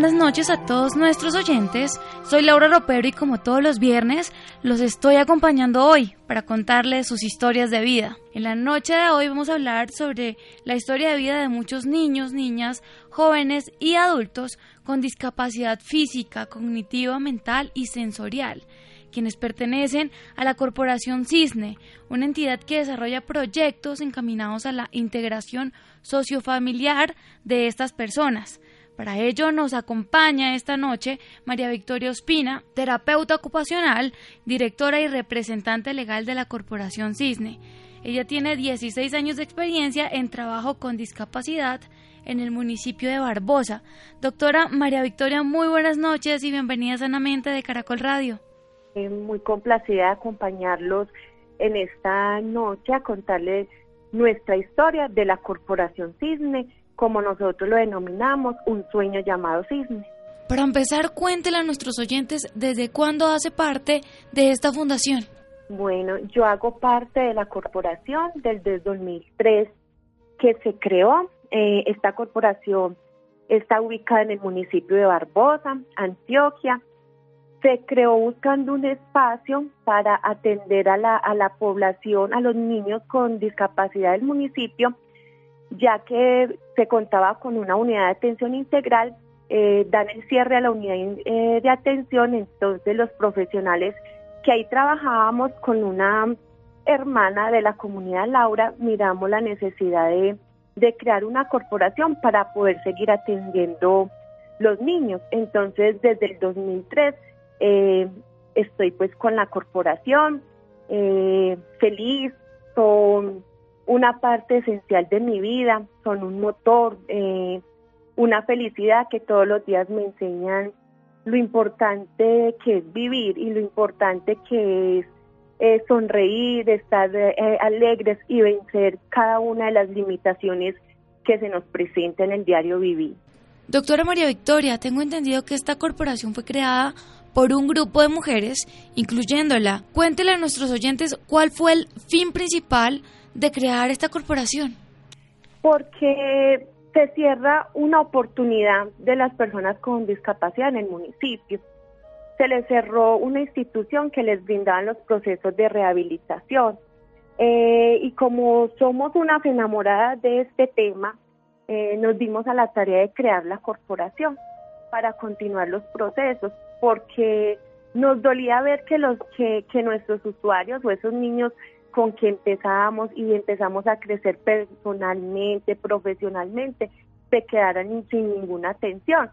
Buenas noches a todos nuestros oyentes. Soy Laura Ropero y como todos los viernes los estoy acompañando hoy para contarles sus historias de vida. En la noche de hoy vamos a hablar sobre la historia de vida de muchos niños, niñas, jóvenes y adultos con discapacidad física, cognitiva, mental y sensorial quienes pertenecen a la Corporación Cisne, una entidad que desarrolla proyectos encaminados a la integración sociofamiliar de estas personas. Para ello nos acompaña esta noche María Victoria Ospina, terapeuta ocupacional, directora y representante legal de la Corporación Cisne. Ella tiene 16 años de experiencia en trabajo con discapacidad en el municipio de Barbosa. Doctora María Victoria, muy buenas noches y bienvenida sanamente de Caracol Radio. Eh, muy complacida de acompañarlos en esta noche a contarles nuestra historia de la Corporación Cisne como nosotros lo denominamos, un sueño llamado cisne. Para empezar, cuéntele a nuestros oyentes desde cuándo hace parte de esta fundación. Bueno, yo hago parte de la corporación desde 2003 que se creó. Eh, esta corporación está ubicada en el municipio de Barbosa, Antioquia. Se creó buscando un espacio para atender a la, a la población, a los niños con discapacidad del municipio ya que se contaba con una unidad de atención integral, eh, dan el cierre a la unidad eh, de atención, entonces los profesionales que ahí trabajábamos con una hermana de la comunidad Laura, miramos la necesidad de, crear una corporación para poder seguir atendiendo los niños. Entonces, desde el 2003 eh, estoy pues con la corporación, eh, feliz, con una parte esencial de mi vida, son un motor, eh, una felicidad que todos los días me enseñan lo importante que es vivir y lo importante que es eh, sonreír, estar eh, alegres y vencer cada una de las limitaciones que se nos presenta en el diario vivir. Doctora María Victoria, tengo entendido que esta corporación fue creada por un grupo de mujeres, incluyéndola. Cuéntele a nuestros oyentes cuál fue el fin principal de crear esta corporación? Porque se cierra una oportunidad de las personas con discapacidad en el municipio. Se les cerró una institución que les brindaba los procesos de rehabilitación. Eh, y como somos unas enamoradas de este tema, eh, nos dimos a la tarea de crear la corporación para continuar los procesos, porque nos dolía ver que los que, que nuestros usuarios o esos niños con que empezamos y empezamos a crecer personalmente, profesionalmente, se quedaran sin ninguna atención,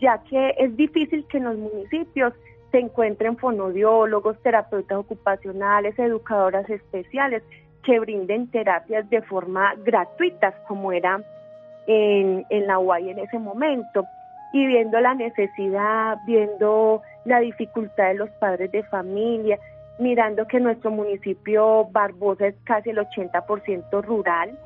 ya que es difícil que en los municipios se encuentren fonodiólogos, terapeutas ocupacionales, educadoras especiales que brinden terapias de forma gratuita, como era en, en la UAI en ese momento. Y viendo la necesidad, viendo la dificultad de los padres de familia, mirando que nuestro municipio Barbosa es casi el 80% rural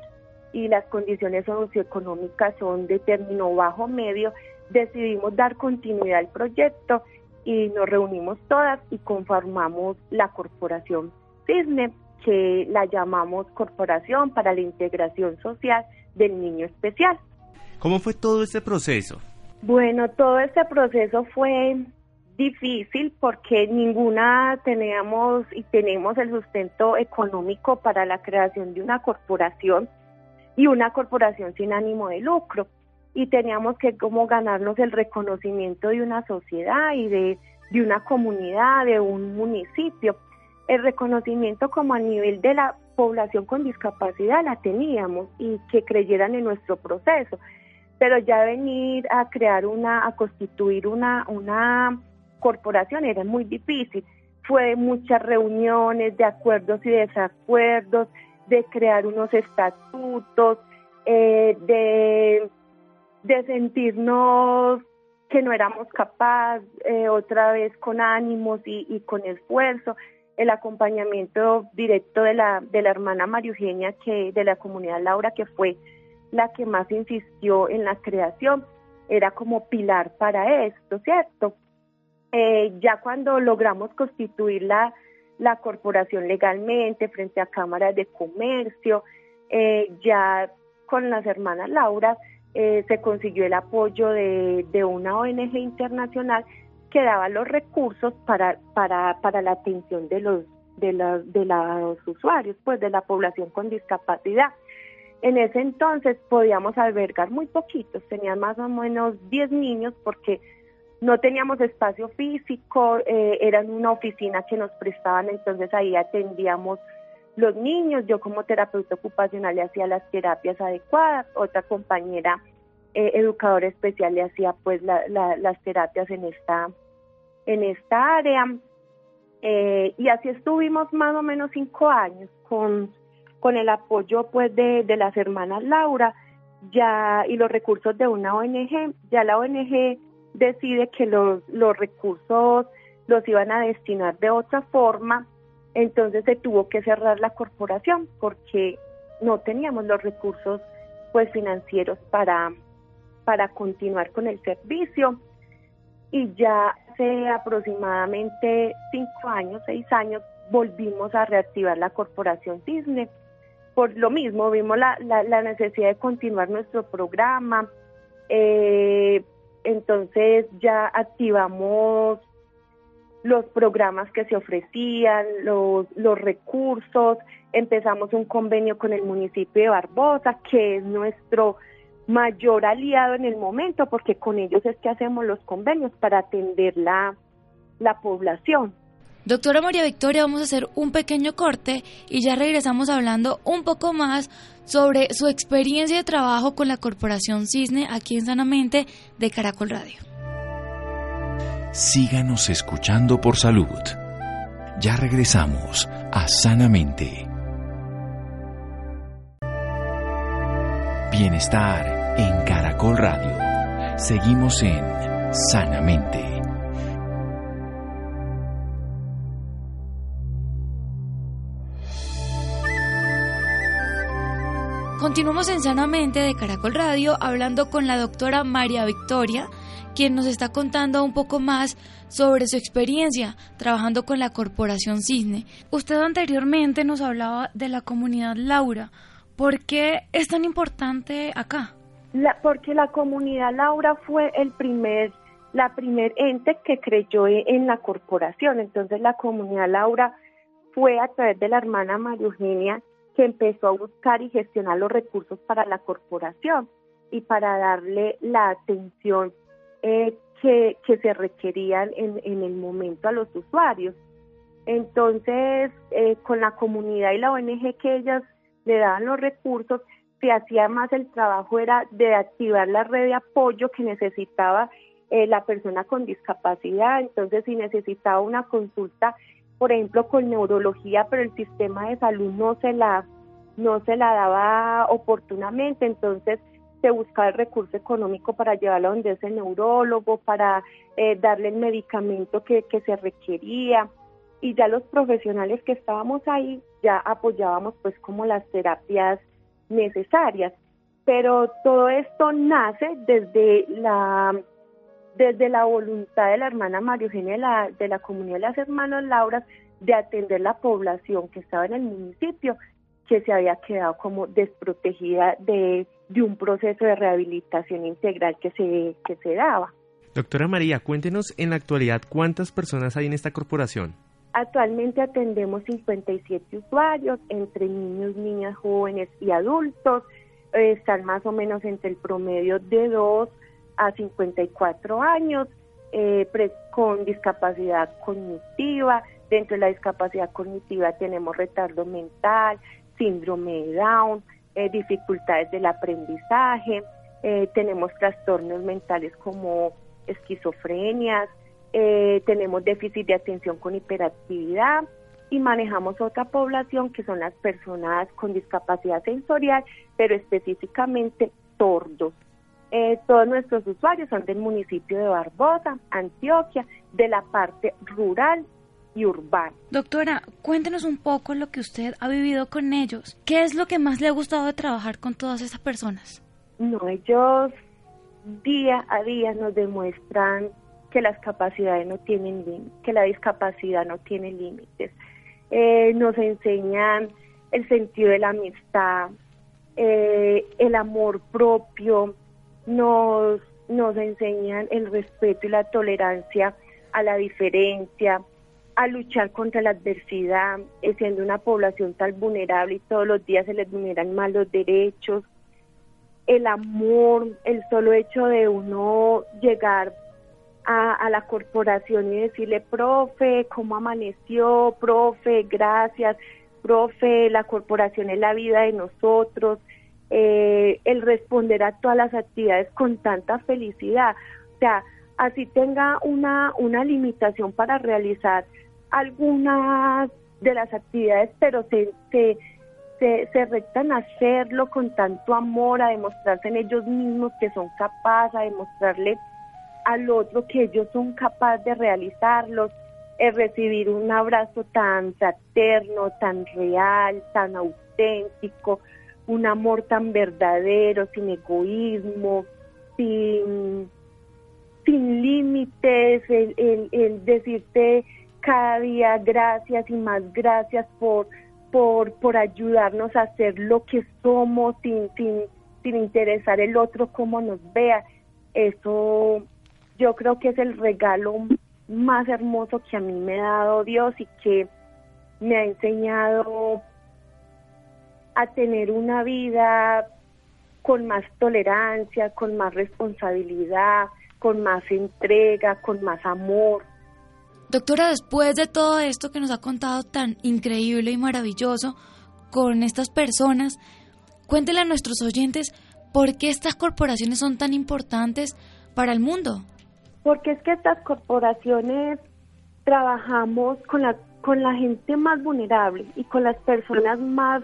y las condiciones socioeconómicas son de término bajo medio, decidimos dar continuidad al proyecto y nos reunimos todas y conformamos la corporación CISNE, que la llamamos Corporación para la Integración Social del Niño Especial. ¿Cómo fue todo este proceso? Bueno, todo este proceso fue difícil porque ninguna teníamos y tenemos el sustento económico para la creación de una corporación y una corporación sin ánimo de lucro y teníamos que como ganarnos el reconocimiento de una sociedad y de, de una comunidad, de un municipio. El reconocimiento como a nivel de la población con discapacidad la teníamos y que creyeran en nuestro proceso, pero ya venir a crear una, a constituir una, una corporación era muy difícil. Fue muchas reuniones de acuerdos y desacuerdos, de crear unos estatutos, eh, de sentirnos que no éramos capaces, eh, otra vez con ánimos y, con esfuerzo, el acompañamiento directo de la, de la hermana María Eugenia, que, de la comunidad Laura, que fue la que más insistió en la creación, era como pilar para esto, ¿cierto? Eh, ya cuando logramos constituir la, la corporación legalmente frente a cámaras de comercio, eh, ya con las hermanas Laura eh, se consiguió el apoyo de, de, una ONG internacional que daba los recursos para, para, para la atención de los, de, los, de los usuarios, pues de la población con discapacidad. En ese entonces podíamos albergar muy poquitos, tenían más o menos 10 niños porque no teníamos espacio físico, eh, una oficina que nos prestaban, entonces ahí atendíamos los niños, yo como terapeuta ocupacional le hacía las terapias adecuadas, otra compañera eh, educadora especial le hacía pues las terapias en esta, en esta área. Eh, y así estuvimos más o menos cinco años con con el apoyo pues de, de las hermanas Laura ya y los recursos de una ONG, ya la ONG decide que los, los recursos los iban a destinar de otra forma, entonces se tuvo que cerrar la corporación porque no teníamos los recursos pues financieros para, para continuar con el servicio y ya hace aproximadamente cinco años, seis años, volvimos a reactivar la corporación Disney por lo mismo, vimos la, la, necesidad de continuar nuestro programa. Eh, entonces ya activamos los programas que se ofrecían, los, los recursos, empezamos un convenio con el municipio de Barbosa, que es nuestro mayor aliado en el momento, porque con ellos es que hacemos los convenios para atender la, la población. Doctora María Victoria, vamos a hacer un pequeño corte y ya regresamos hablando un poco más sobre su experiencia de trabajo con la Corporación Cisne aquí en Sanamente de Caracol Radio. Síganos escuchando por salud. Ya regresamos a Sanamente. Bienestar en Caracol Radio. Seguimos en Sanamente. Continuamos en Sanamente de Caracol Radio hablando con la doctora María Victoria, quien nos está contando un poco más sobre su experiencia trabajando con la Corporación Cisne. Usted anteriormente nos hablaba de la comunidad Laura. ¿Por qué es tan importante acá? porque la comunidad Laura fue el primer, la primer ente que creyó en la corporación. Entonces la comunidad Laura fue a través de la hermana María Eugenia que empezó a buscar y gestionar los recursos para la corporación y para darle la atención eh, que, se requerían en, el momento a los usuarios. Entonces, eh, con la comunidad y la ONG que ellas le daban los recursos, se hacía más el trabajo era de activar la red de apoyo que necesitaba eh, la persona con discapacidad. Entonces, si necesitaba una consulta por ejemplo, con neurología, pero el sistema de salud no se la, no se la daba oportunamente, entonces se buscaba el recurso económico para llevarlo donde es el neurólogo, para eh, darle el medicamento que, que se requería y ya los profesionales que estábamos ahí ya apoyábamos pues como las terapias necesarias. Pero todo esto nace desde la desde la voluntad de la hermana María Eugenia de la, comunidad de las hermanas Lauras de atender la población que estaba en el municipio que se había quedado como desprotegida de, un proceso de rehabilitación integral que se, que se daba. Doctora María, cuéntenos en la actualidad cuántas personas hay en esta corporación. Actualmente atendemos 57 usuarios, entre niños, niñas, jóvenes y adultos. están más o menos entre el promedio de dos a 54 años eh, con discapacidad cognitiva. Dentro de la discapacidad cognitiva tenemos retardo mental, síndrome de Down, eh, dificultades del aprendizaje, eh, tenemos trastornos mentales como esquizofrenias, tenemos déficit de atención con hiperactividad y manejamos otra población que son las personas con discapacidad sensorial, pero específicamente tordos Eh, todos nuestros usuarios son del municipio de Barbosa, Antioquia, de la parte rural y urbana. Doctora, cuéntenos un poco lo que usted ha vivido con ellos. ¿Qué es lo que más le ha gustado de trabajar con todas esas personas? No, ellos día a día nos demuestran que las capacidades no tienen límites, que la discapacidad no tiene límites. Eh, nos enseñan el sentido de la amistad, eh, el amor propio, nos, nos enseñan el respeto y la tolerancia a la diferencia, a luchar contra la adversidad, eh, siendo una población tan vulnerable y todos los días se les vulneran más los derechos, el amor, el solo hecho de uno llegar a, la corporación y decirle, profe, ¿cómo amaneció? Profe, gracias. Profe, la corporación es la vida de nosotros. Eh, el responder a todas las actividades con tanta felicidad. O sea, así tenga una, una limitación para realizar algunas de las actividades, pero se, se, se, se rectan a hacerlo con tanto amor, a demostrarse en ellos mismos que son capaces, a demostrarle al otro que ellos son capaces de realizarlos, es recibir un abrazo tan fraterno, tan real, tan auténtico, un amor tan verdadero, sin egoísmo, sin, sin límites, el, el, decirte cada día gracias y más gracias por, por, por ayudarnos a hacer lo que somos sin, sin, sin interesar el otro cómo nos vea. Eso yo creo que es el regalo más hermoso que a mí me ha dado Dios y que me ha enseñado a tener una vida con más tolerancia, con más responsabilidad, con más entrega, con más amor. Doctora, después de todo esto que nos ha contado tan increíble y maravilloso con estas personas, cuéntele a nuestros oyentes por qué estas corporaciones son tan importantes para el mundo porque es que estas corporaciones trabajamos con la, con la gente más vulnerable y con las personas más,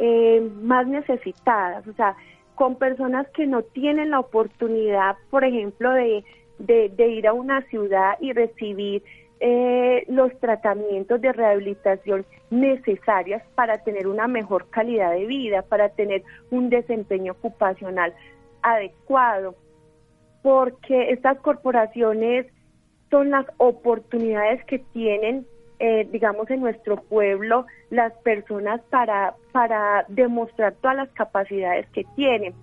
eh, más necesitadas, o sea, con personas que no tienen la oportunidad, por ejemplo, de, de, ir a una ciudad y recibir eh, los tratamientos de rehabilitación necesarias para tener una mejor calidad de vida, para tener un desempeño ocupacional adecuado porque estas corporaciones son las oportunidades que tienen, eh, digamos, en nuestro pueblo las personas para, para demostrar todas las capacidades que tienen,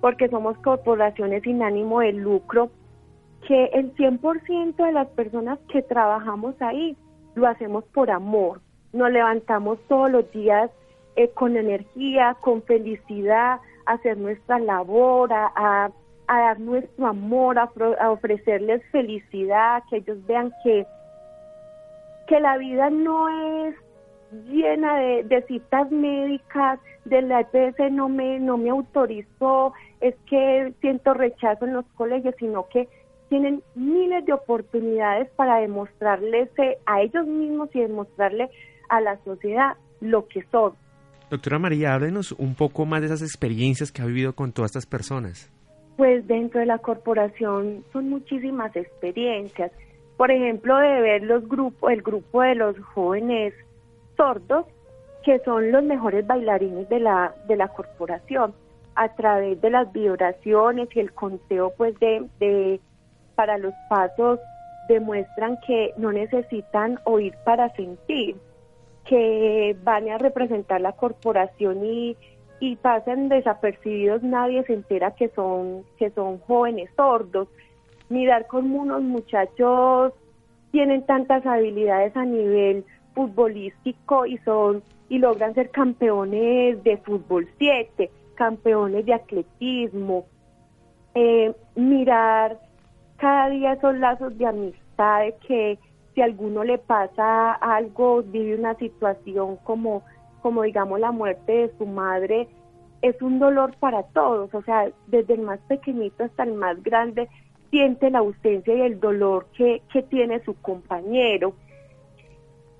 porque somos corporaciones sin ánimo de lucro, que el 100% de las personas que trabajamos ahí lo hacemos por amor, nos levantamos todos los días eh, con energía, con felicidad, a hacer nuestra labor, a a dar nuestro amor, a, ofrecerles felicidad, que ellos vean que, que la vida no es llena de, citas médicas, de la EPS no me, no me autorizó, es que siento rechazo en los colegios, sino que tienen miles de oportunidades para demostrarles a ellos mismos y demostrarle a la sociedad lo que son. Doctora María, háblenos un poco más de esas experiencias que ha vivido con todas estas personas. Pues dentro de la corporación son muchísimas experiencias. Por ejemplo, de ver los grupos, el grupo de los jóvenes sordos, que son los mejores bailarines de la, de la corporación, a través de las vibraciones y el conteo pues de, de para los pasos demuestran que no necesitan oír para sentir, que van a representar la corporación y y pasan desapercibidos, nadie se entera que son, que son jóvenes sordos. Mirar como unos muchachos tienen tantas habilidades a nivel futbolístico y son y logran ser campeones de fútbol 7, campeones de atletismo. Eh, mirar cada día esos lazos de amistad que si a alguno le pasa algo, vive una situación como como digamos la muerte de su madre, es un dolor para todos, o sea, desde el más pequeñito hasta el más grande, siente la ausencia y el dolor que, que tiene su compañero.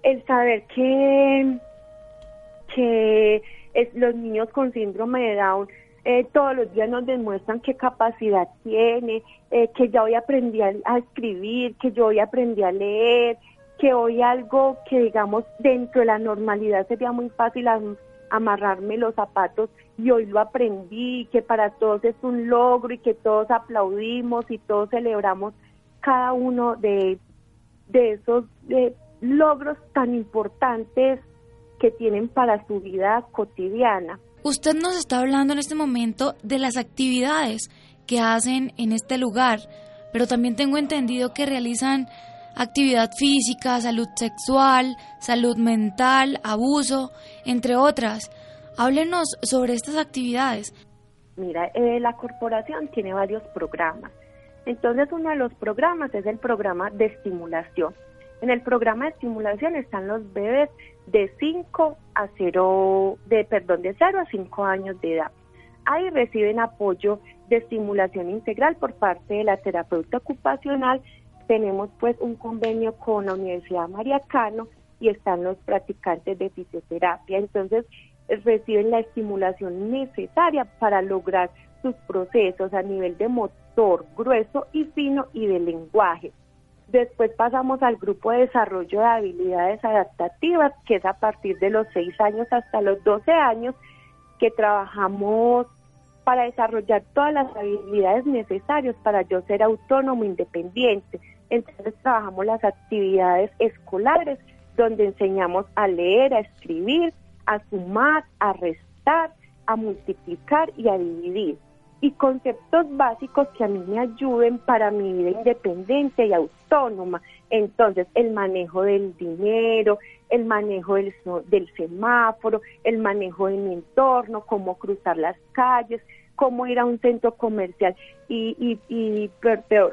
El saber que, que los niños con síndrome de Down eh, todos los días nos demuestran qué capacidad tiene, eh, que ya hoy aprendí a, escribir, que yo hoy aprendí a leer, que hoy algo que digamos dentro de la normalidad sería muy fácil amarrarme los zapatos y hoy lo aprendí, que para todos es un logro y que todos aplaudimos y todos celebramos cada uno de, de esos logros tan importantes que tienen para su vida cotidiana. Usted nos está hablando en este momento de las actividades que hacen en este lugar, pero también tengo entendido que realizan actividad física, salud sexual, salud mental, abuso, entre otras. Háblenos sobre estas actividades. Mira, eh, la corporación tiene varios programas. Entonces, uno de los programas es el programa de estimulación. En el programa de estimulación están los bebés de 5 a 0, de, perdón, de 0 a 5 años de edad. Ahí reciben apoyo de estimulación integral por parte de la terapeuta ocupacional. Tenemos pues un convenio con la Universidad María Cano y están los practicantes de fisioterapia. Entonces reciben la estimulación necesaria para lograr sus procesos a nivel de motor grueso y fino y de lenguaje. Después pasamos al grupo de desarrollo de habilidades adaptativas, que es a partir de los 6 años hasta los 12 años, que trabajamos para desarrollar todas las habilidades necesarias para yo ser autónomo, independiente. Entonces trabajamos las actividades escolares, donde enseñamos a leer, a escribir, a sumar, a restar, a multiplicar y a dividir y conceptos básicos que a mí me ayuden para mi vida independiente y autónoma. Entonces, el manejo del dinero, el manejo del, del semáforo, el manejo de mi entorno, cómo cruzar las calles, cómo ir a un centro comercial y, y, y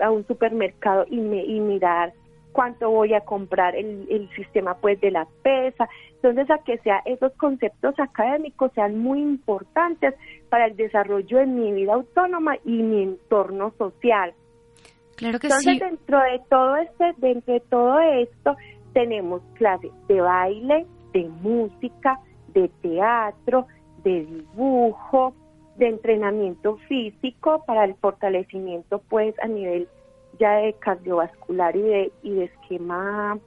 a un supermercado y, me, y mirar cuánto voy a comprar, el, el sistema pues de la pesa. Entonces, a que sea esos conceptos académicos sean muy importantes para el desarrollo de mi vida autónoma y mi entorno social. Claro que Entonces, dentro de todo este, dentro de todo esto, tenemos clases de baile, de música, de teatro, de dibujo, de entrenamiento físico para el fortalecimiento pues a nivel ya de cardiovascular y de, y de esquema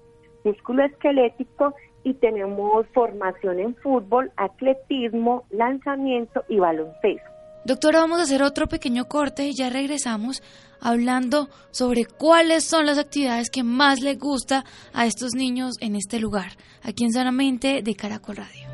esquelético y tenemos formación en fútbol, atletismo, lanzamiento y baloncesto. Doctora, vamos a hacer otro pequeño corte y ya regresamos hablando sobre cuáles son las actividades que más les gusta a estos niños en este lugar, aquí en Sanamente de Caracol Radio.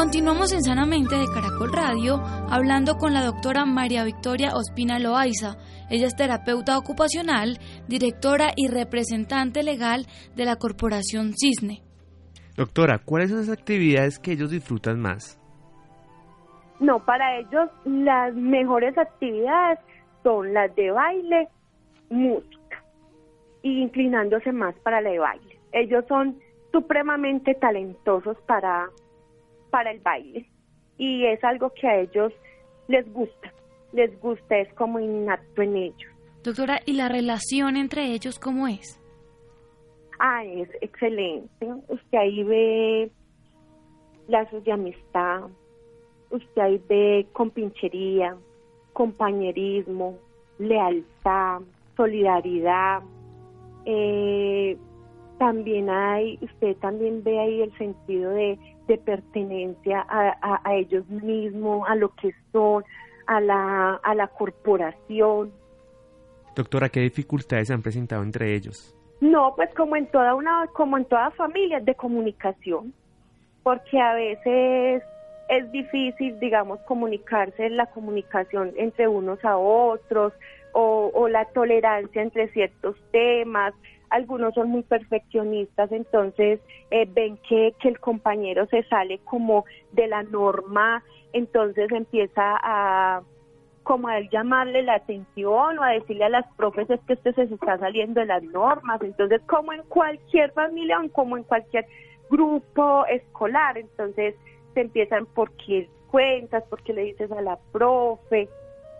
Continuamos en Sanamente de Caracol Radio hablando con la doctora María Victoria Ospina Loaiza. Ella es terapeuta ocupacional, directora y representante legal de la Corporación Cisne. Doctora, ¿cuáles son las actividades que ellos disfrutan más? No, para ellos las mejores actividades son las de baile, música, y inclinándose más para la de baile. Ellos son supremamente talentosos para, para el baile y es algo que a ellos les gusta, les gusta, es como innato en ellos. Doctora, ¿y la relación entre ellos cómo es? Ah, es excelente. Usted ahí ve lazos de amistad, usted ahí ve compinchería, compañerismo, lealtad, solidaridad. Eh, también hay, usted también ve ahí el sentido de, pertenencia a, a, ellos mismos, a lo que son, a la, a la corporación. Doctora, ¿qué dificultades se han presentado entre ellos? No, pues como en toda una, como en toda familia, de comunicación, porque a veces es difícil, digamos, comunicarse, la comunicación entre unos a otros o, la tolerancia entre ciertos temas. Algunos son muy perfeccionistas, entonces eh, ven que, que el compañero se sale como de la norma, entonces empieza a como a llamarle la atención o a decirle a las profes que este se está saliendo de las normas. Entonces, como en cualquier familia o como en cualquier grupo escolar, entonces se empiezan por qué cuentas, por qué le dices a la profe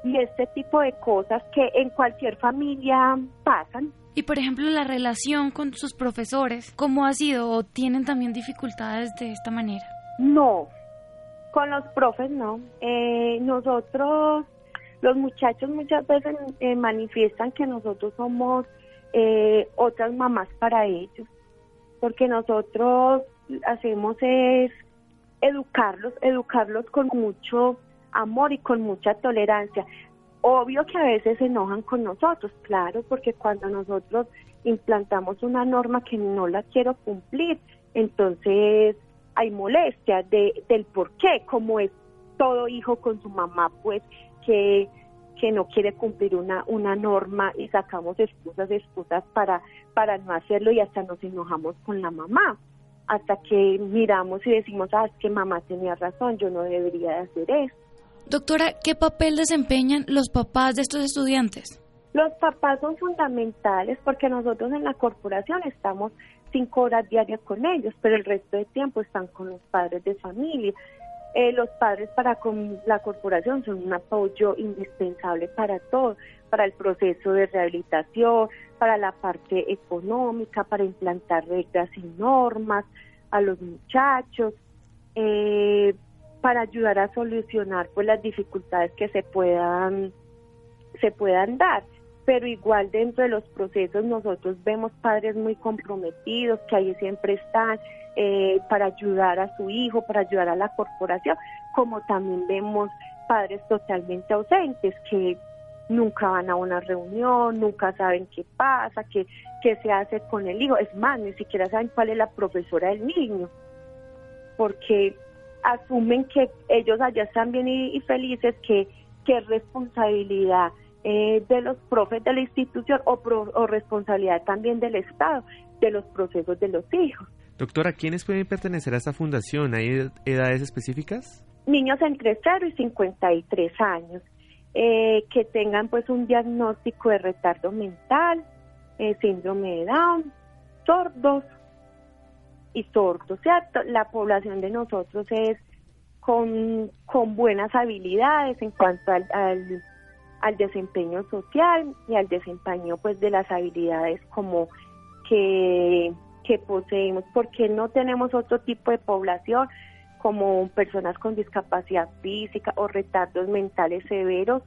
y este tipo de cosas que en cualquier familia pasan. Y por ejemplo, la relación con sus profesores, ¿cómo ha sido o tienen también dificultades de esta manera? No, con los profes no. Eh, nosotros, los muchachos muchas veces eh, manifiestan que nosotros somos eh, otras mamás para ellos, porque nosotros hacemos es educarlos, educarlos con mucho amor y con mucha tolerancia. Obvio que a veces se enojan con nosotros, claro, porque cuando nosotros implantamos una norma que no la quiero cumplir, entonces hay molestia de, del por qué, como es todo hijo con su mamá, pues que, que no quiere cumplir una, una norma y sacamos excusas, excusas para, para no hacerlo y hasta nos enojamos con la mamá, hasta que miramos y decimos, ah, es que mamá tenía razón, yo no debería de hacer eso. Doctora, ¿qué papel desempeñan los papás de estos estudiantes? Los papás son fundamentales porque nosotros en la corporación estamos cinco horas diarias con ellos, pero el resto del tiempo están con los padres de familia. Eh, los padres para con la corporación son un apoyo indispensable para todo, para el proceso de rehabilitación, para la parte económica, para implantar reglas y normas a los muchachos. Eh, para ayudar a solucionar pues las dificultades que se puedan se puedan dar. Pero igual dentro de los procesos nosotros vemos padres muy comprometidos que ahí siempre están eh, para ayudar a su hijo para ayudar a la corporación como también vemos padres totalmente ausentes que nunca van a una reunión nunca saben qué pasa qué qué se hace con el hijo. Es más ni siquiera saben cuál es la profesora del niño porque asumen que ellos allá están bien y, felices, que, que es responsabilidad eh, de los profes de la institución o, o responsabilidad también del Estado de los procesos de los hijos. Doctora, ¿quiénes pueden pertenecer a esta fundación? ¿Hay edades específicas? Niños entre 0 y 53 años, eh, que tengan pues un diagnóstico de retardo mental, eh, síndrome de Down, sordos, y sordos, ¿cierto? La población de nosotros es con, con buenas habilidades en cuanto al, al, desempeño social y al desempeño pues de las habilidades como que, que poseemos, porque no tenemos otro tipo de población como personas con discapacidad física o retardos mentales severos,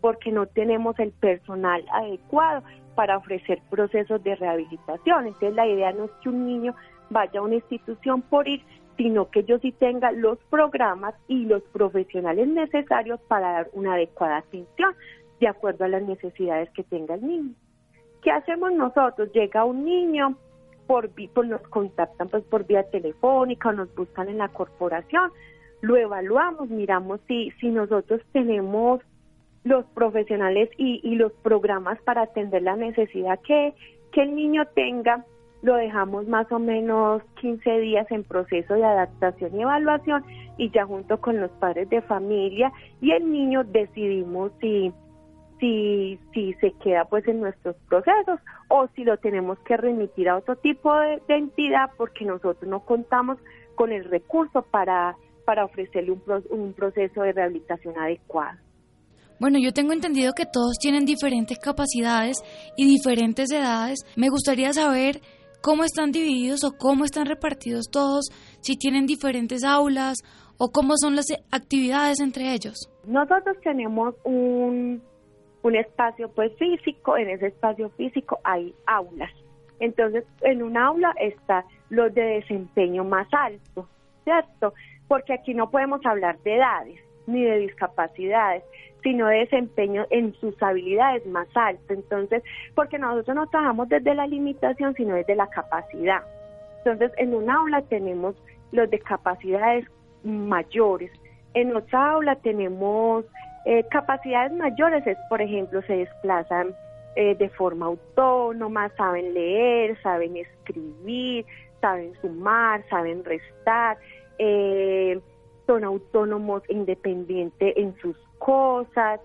porque no tenemos el personal adecuado para ofrecer procesos de rehabilitación. Entonces la idea no es que un niño vaya a una institución por ir, sino que yo sí tenga los programas y los profesionales necesarios para dar una adecuada atención de acuerdo a las necesidades que tenga el niño. ¿Qué hacemos nosotros? Llega un niño, por, pues nos contactan pues por vía telefónica o nos buscan en la corporación, lo evaluamos, miramos si, si nosotros tenemos los profesionales y, y los programas para atender la necesidad que, que el niño tenga lo dejamos más o menos 15 días en proceso de adaptación y evaluación y ya junto con los padres de familia y el niño decidimos si si si se queda pues en nuestros procesos o si lo tenemos que remitir a otro tipo de, entidad porque nosotros no contamos con el recurso para para ofrecerle un, un proceso de rehabilitación adecuado. Bueno, yo tengo entendido que todos tienen diferentes capacidades y diferentes edades. Me gustaría saber cómo están divididos o cómo están repartidos todos, si tienen diferentes aulas o cómo son las actividades entre ellos. Nosotros tenemos un, un espacio pues físico, en ese espacio físico hay aulas. Entonces, en un aula está los de desempeño más alto, ¿cierto? Porque aquí no podemos hablar de edades ni de discapacidades, sino de desempeño en sus habilidades más altas. Entonces, porque nosotros no trabajamos desde la limitación, sino desde la capacidad. Entonces, en un aula tenemos los de capacidades mayores, en otra aula tenemos eh, capacidades mayores, es por ejemplo, se desplazan eh, de forma autónoma, saben leer, saben escribir, saben sumar, saben restar, eh, son autónomos e independientes en sus cosas,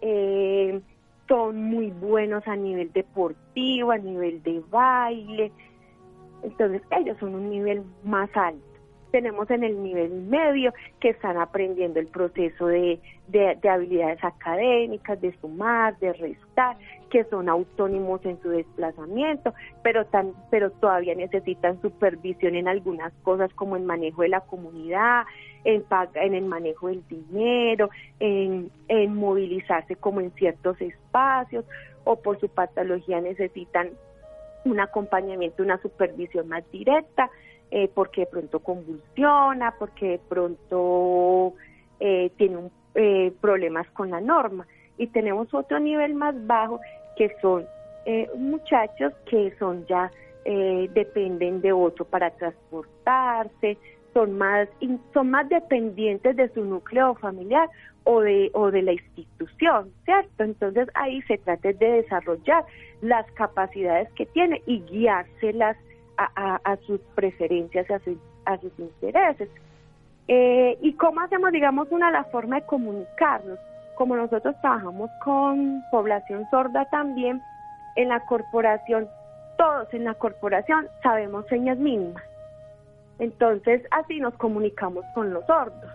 eh, son muy buenos a nivel deportivo, a nivel de baile. Entonces ellos son un nivel más alto tenemos en el nivel medio que están aprendiendo el proceso de, habilidades académicas, de sumar, de restar, que son autónomos en su desplazamiento, pero, tan, pero todavía necesitan supervisión en algunas cosas como el manejo de la comunidad, en, en el manejo del dinero, en, movilizarse como en ciertos espacios o por su patología necesitan un acompañamiento, una supervisión más directa eh, porque de pronto convulsiona, porque de pronto eh, tiene eh, problemas con la norma. Y tenemos otro nivel más bajo que son muchachos que son ya dependen de otro para transportarse, son más son más dependientes de su núcleo familiar o de o de la institución, ¿cierto? Entonces ahí se trata de desarrollar las capacidades que tiene y guiárselas a, sus preferencias, a, a sus intereses. Eh, ¿Y cómo hacemos, digamos, una la forma de comunicarnos? Como nosotros trabajamos con población sorda también, en la corporación, todos en la corporación sabemos señas mínimas. Entonces, así nos comunicamos con los sordos.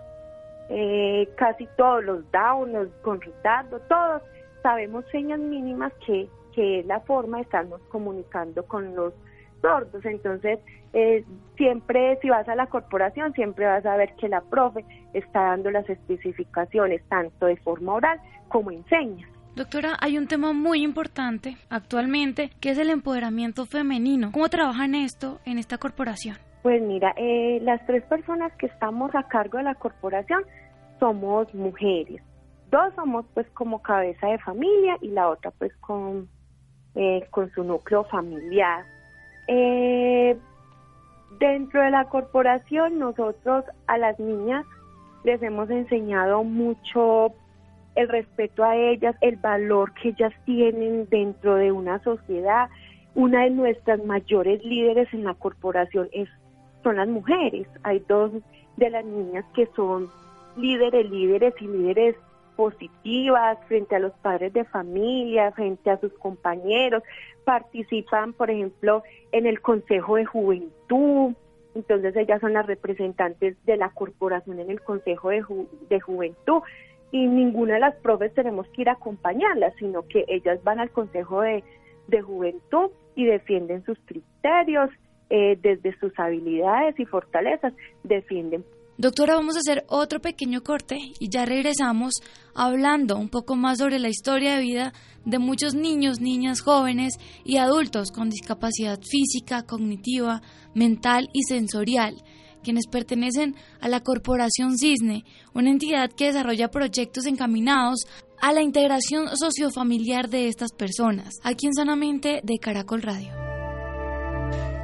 Eh, casi todos los down, los con retardo, todos sabemos señas mínimas que, que es la forma de estarnos comunicando con los sordos. Entonces, eh, siempre si vas a la corporación, siempre vas a ver que la profe está dando las especificaciones tanto de forma oral como en señas. Doctora, hay un tema muy importante actualmente que es el empoderamiento femenino. ¿Cómo trabajan esto en esta corporación? Pues mira, eh, las tres personas que estamos a cargo de la corporación somos mujeres. Dos somos pues como cabeza de familia y la otra pues con, eh, con su núcleo familiar. Eh, dentro de la corporación nosotros a las niñas les hemos enseñado mucho el respeto a ellas, el valor que ellas tienen dentro de una sociedad. Una de nuestras mayores líderes en la corporación es, son las mujeres. Hay dos de las niñas que son líderes, líderes y líderes positivas frente a los padres de familia, frente a sus compañeros, participan, por ejemplo, en el Consejo de Juventud, entonces ellas son las representantes de la corporación en el Consejo de, de Juventud. Y ninguna de las profes tenemos que ir a acompañarlas, sino que ellas van al Consejo de, de Juventud y defienden sus criterios, eh, desde sus habilidades y fortalezas, defienden Doctora, vamos a hacer otro pequeño corte y ya regresamos hablando un poco más sobre la historia de vida de muchos niños, niñas, jóvenes y adultos con discapacidad física, cognitiva, mental y sensorial, quienes pertenecen a la Corporación Cisne, una entidad que desarrolla proyectos encaminados a la integración sociofamiliar de estas personas, aquí en Sanamente de Caracol Radio.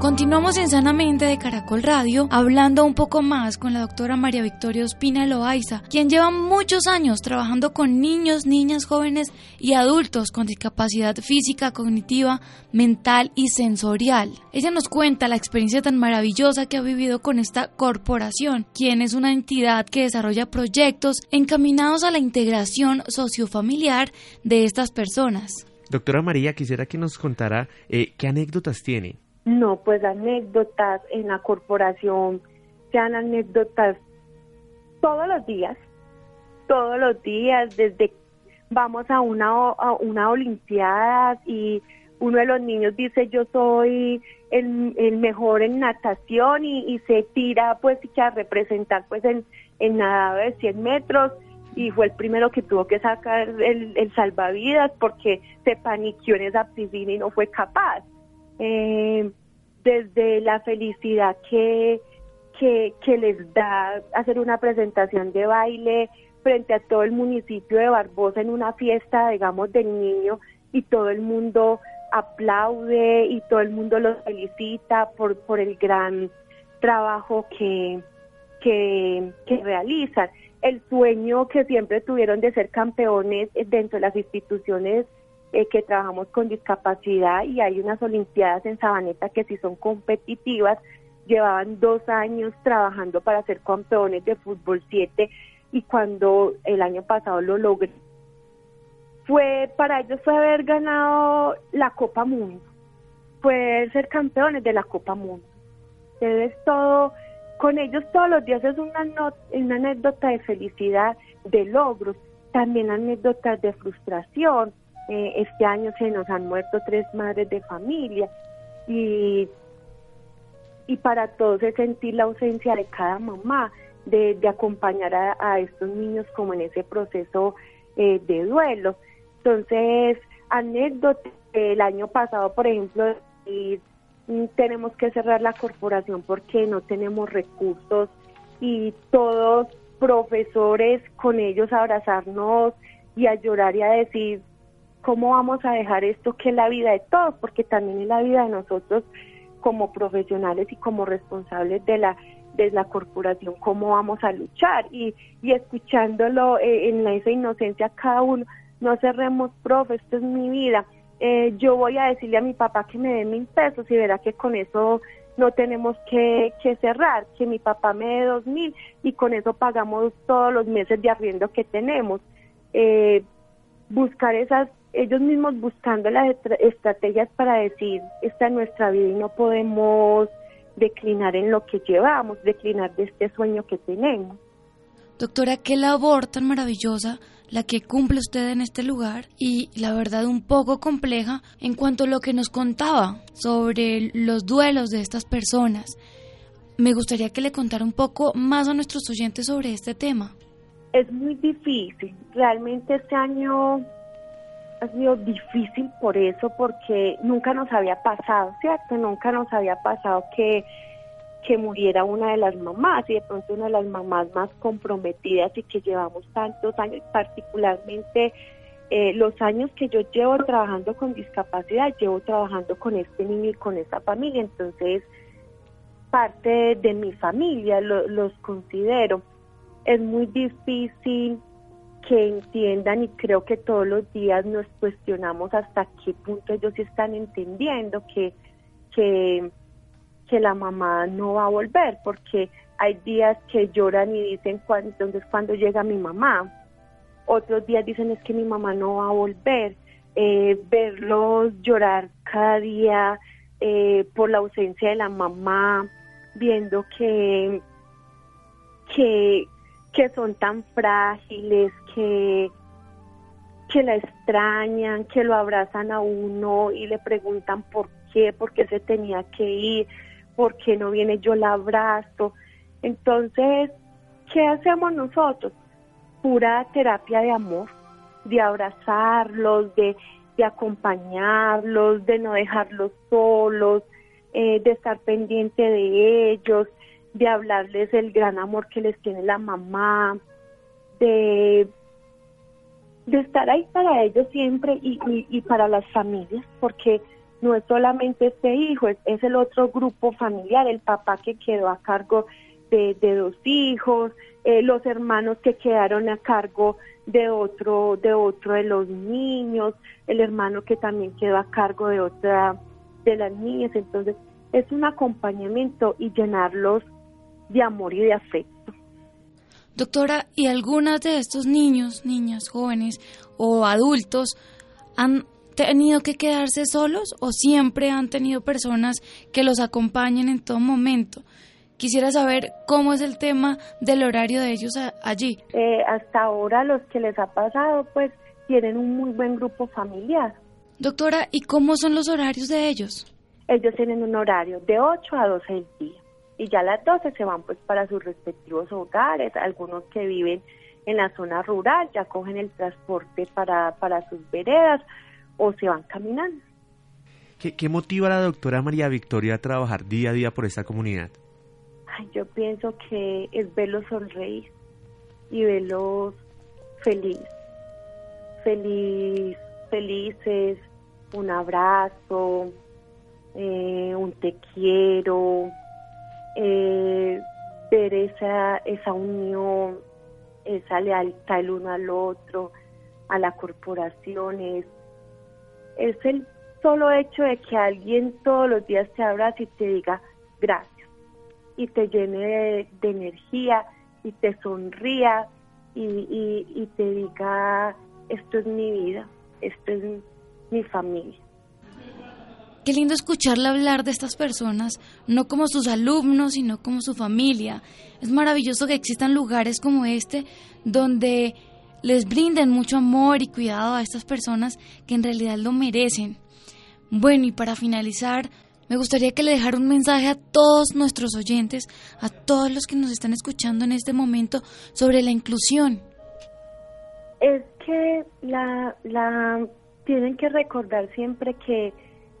Continuamos en Sanamente de Caracol Radio hablando un poco más con la doctora María Victoria Ospina Loaiza, quien lleva muchos años trabajando con niños, niñas, jóvenes y adultos con discapacidad física, cognitiva, mental y sensorial. Ella nos cuenta la experiencia tan maravillosa que ha vivido con esta corporación, quien es una entidad que desarrolla proyectos encaminados a la integración sociofamiliar de estas personas. Doctora María, quisiera que nos contara eh, qué anécdotas tiene no, pues anécdotas en la corporación, sean anécdotas todos los días, todos los días, desde vamos a una, a una olimpiada y uno de los niños dice yo soy el, el mejor en natación y, se tira pues a representar pues en, en nadado de 100 metros y fue el primero que tuvo que sacar el, el salvavidas porque se paniqueó en esa piscina y no fue capaz. Eh, desde la felicidad que, que, les da hacer una presentación de baile frente a todo el municipio de Barbosa en una fiesta, digamos, del niño y todo el mundo aplaude y todo el mundo los felicita por, por el gran trabajo que, que, que realizan. El sueño que siempre tuvieron de ser campeones dentro de las instituciones eh, que trabajamos con discapacidad y hay unas Olimpiadas en Sabaneta que sí son competitivas. Llevaban dos años trabajando para ser campeones de fútbol 7 y cuando el año pasado lo logré, fue para ellos fue haber ganado la Copa Mundo, fue ser campeones de la Copa Mundo. Entonces todo, con ellos todos los días es una, una anécdota de felicidad, de logros, también anécdotas de frustración, eh, este año se nos han muerto tres madres de familia y, y para todos es sentir la ausencia de cada mamá, de, acompañar a, estos niños como en ese proceso eh, de duelo. Entonces, anécdota el año pasado, por ejemplo, mm, tenemos que cerrar la corporación porque no tenemos recursos y todos profesores con ellos abrazarnos y a llorar y a decir ¿cómo vamos a dejar esto que es la vida de todos? Porque también es la vida de nosotros como profesionales y como responsables de la de la corporación, cómo vamos a luchar y, y escuchándolo eh, en esa inocencia cada uno, no cerremos, profe, esto es mi vida, eh, yo voy a decirle a mi papá que me dé mil pesos y verá que con eso no tenemos que, que cerrar, que mi papá me dé dos mil y con eso pagamos todos los meses de arriendo que tenemos. Eh, buscar esas ellos mismos buscando las estrategias para decir, esta es nuestra vida y no podemos declinar en lo que llevamos, declinar de este sueño que tenemos. Doctora, qué labor tan maravillosa la que cumple usted en este lugar y la verdad un poco compleja en cuanto a lo que nos contaba sobre los duelos de estas personas. Me gustaría que le contara un poco más a nuestros oyentes sobre este tema. Es muy difícil. Realmente este año ha sido difícil por eso, porque nunca nos había pasado, ¿cierto? Nunca nos había pasado que, que muriera una de las mamás y de pronto una de las mamás más comprometidas y que llevamos tantos años, particularmente eh, los años que yo llevo trabajando con discapacidad, llevo trabajando con este niño y con esta familia, entonces parte de, mi familia los considero. Es muy difícil que entiendan y creo que todos los días nos cuestionamos hasta qué punto ellos están entendiendo que, que, que la mamá no va a volver, porque hay días que lloran y dicen, entonces cuando llega mi mamá, otros días dicen es que mi mamá no va a volver, eh, verlos llorar cada día eh, por la ausencia de la mamá, viendo que, que, que son tan frágiles, que, que la extrañan, que lo abrazan a uno y le preguntan por qué, por qué se tenía que ir, por qué no viene yo la abrazo. Entonces, ¿qué hacemos nosotros? Pura terapia de amor, de abrazarlos, de, de acompañarlos, de no dejarlos solos, eh, de estar pendiente de ellos, de hablarles el gran amor que les tiene la mamá, de, de estar ahí para ellos siempre y, y, para las familias, porque no es solamente este hijo, es, es, el otro grupo familiar, el papá que quedó a cargo de, de dos hijos, eh, los hermanos que quedaron a cargo de otro, de otro de los niños, el hermano que también quedó a cargo de otra de las niñas, entonces es un acompañamiento y llenarlos de amor y de afecto. Doctora, ¿y algunas de estos niños, niñas, jóvenes o adultos han tenido que quedarse solos o siempre han tenido personas que los acompañen en todo momento? Quisiera saber cómo es el tema del horario de ellos allí. Eh, hasta ahora los que les ha pasado pues tienen un muy buen grupo familiar. Doctora, ¿y cómo son los horarios de ellos? Ellos tienen un horario de 8 a 12 del día y ya a las 12 se van pues para sus respectivos hogares, algunos que viven en la zona rural ya cogen el transporte para, para sus veredas o se van caminando. ¿Qué, motiva a la doctora María Victoria a trabajar día a día por esta comunidad? Ay, yo pienso que es verlos sonreír y verlos feliz, feliz, felices, un abrazo, eh, un te quiero, eh, ver esa, esa unión, esa lealtad el uno al otro, a la corporación, es, el solo hecho de que alguien todos los días te abrace y te diga gracias y te llene de, energía y te sonría y, y te diga esto es mi vida, esto es mi familia. Qué lindo escucharle hablar de estas personas, no como sus alumnos, sino como su familia. Es maravilloso que existan lugares como este donde les brinden mucho amor y cuidado a estas personas que en realidad lo merecen. Bueno, y para finalizar, me gustaría que le dejara un mensaje a todos nuestros oyentes, a todos los que nos están escuchando en este momento sobre la inclusión. Es que la, la tienen que recordar siempre que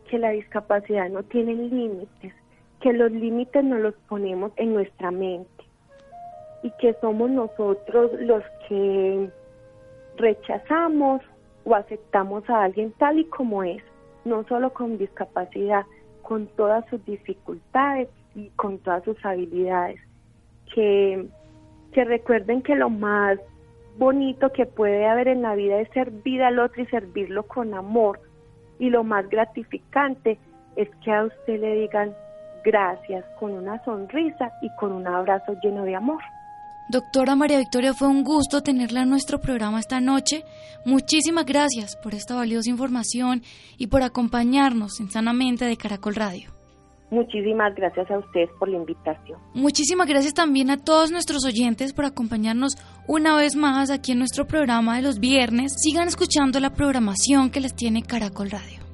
que la discapacidad no tiene límites, que los límites no los ponemos en nuestra mente y que somos nosotros los que rechazamos o aceptamos a alguien tal y como es, no solo con discapacidad, con todas sus dificultades y con todas sus habilidades. Que, que recuerden que lo más bonito que puede haber en la vida es servir al otro y servirlo con amor, y lo más gratificante es que a usted le digan gracias con una sonrisa y con un abrazo lleno de amor. Doctora María Victoria, fue un gusto tenerla en nuestro programa esta noche. Muchísimas gracias por esta valiosa información y por acompañarnos en Sanamente de Caracol Radio. Muchísimas gracias a ustedes por la invitación. Muchísimas gracias también a todos nuestros oyentes por acompañarnos una vez más aquí en nuestro programa de los viernes. Sigan escuchando la programación que les tiene Caracol Radio.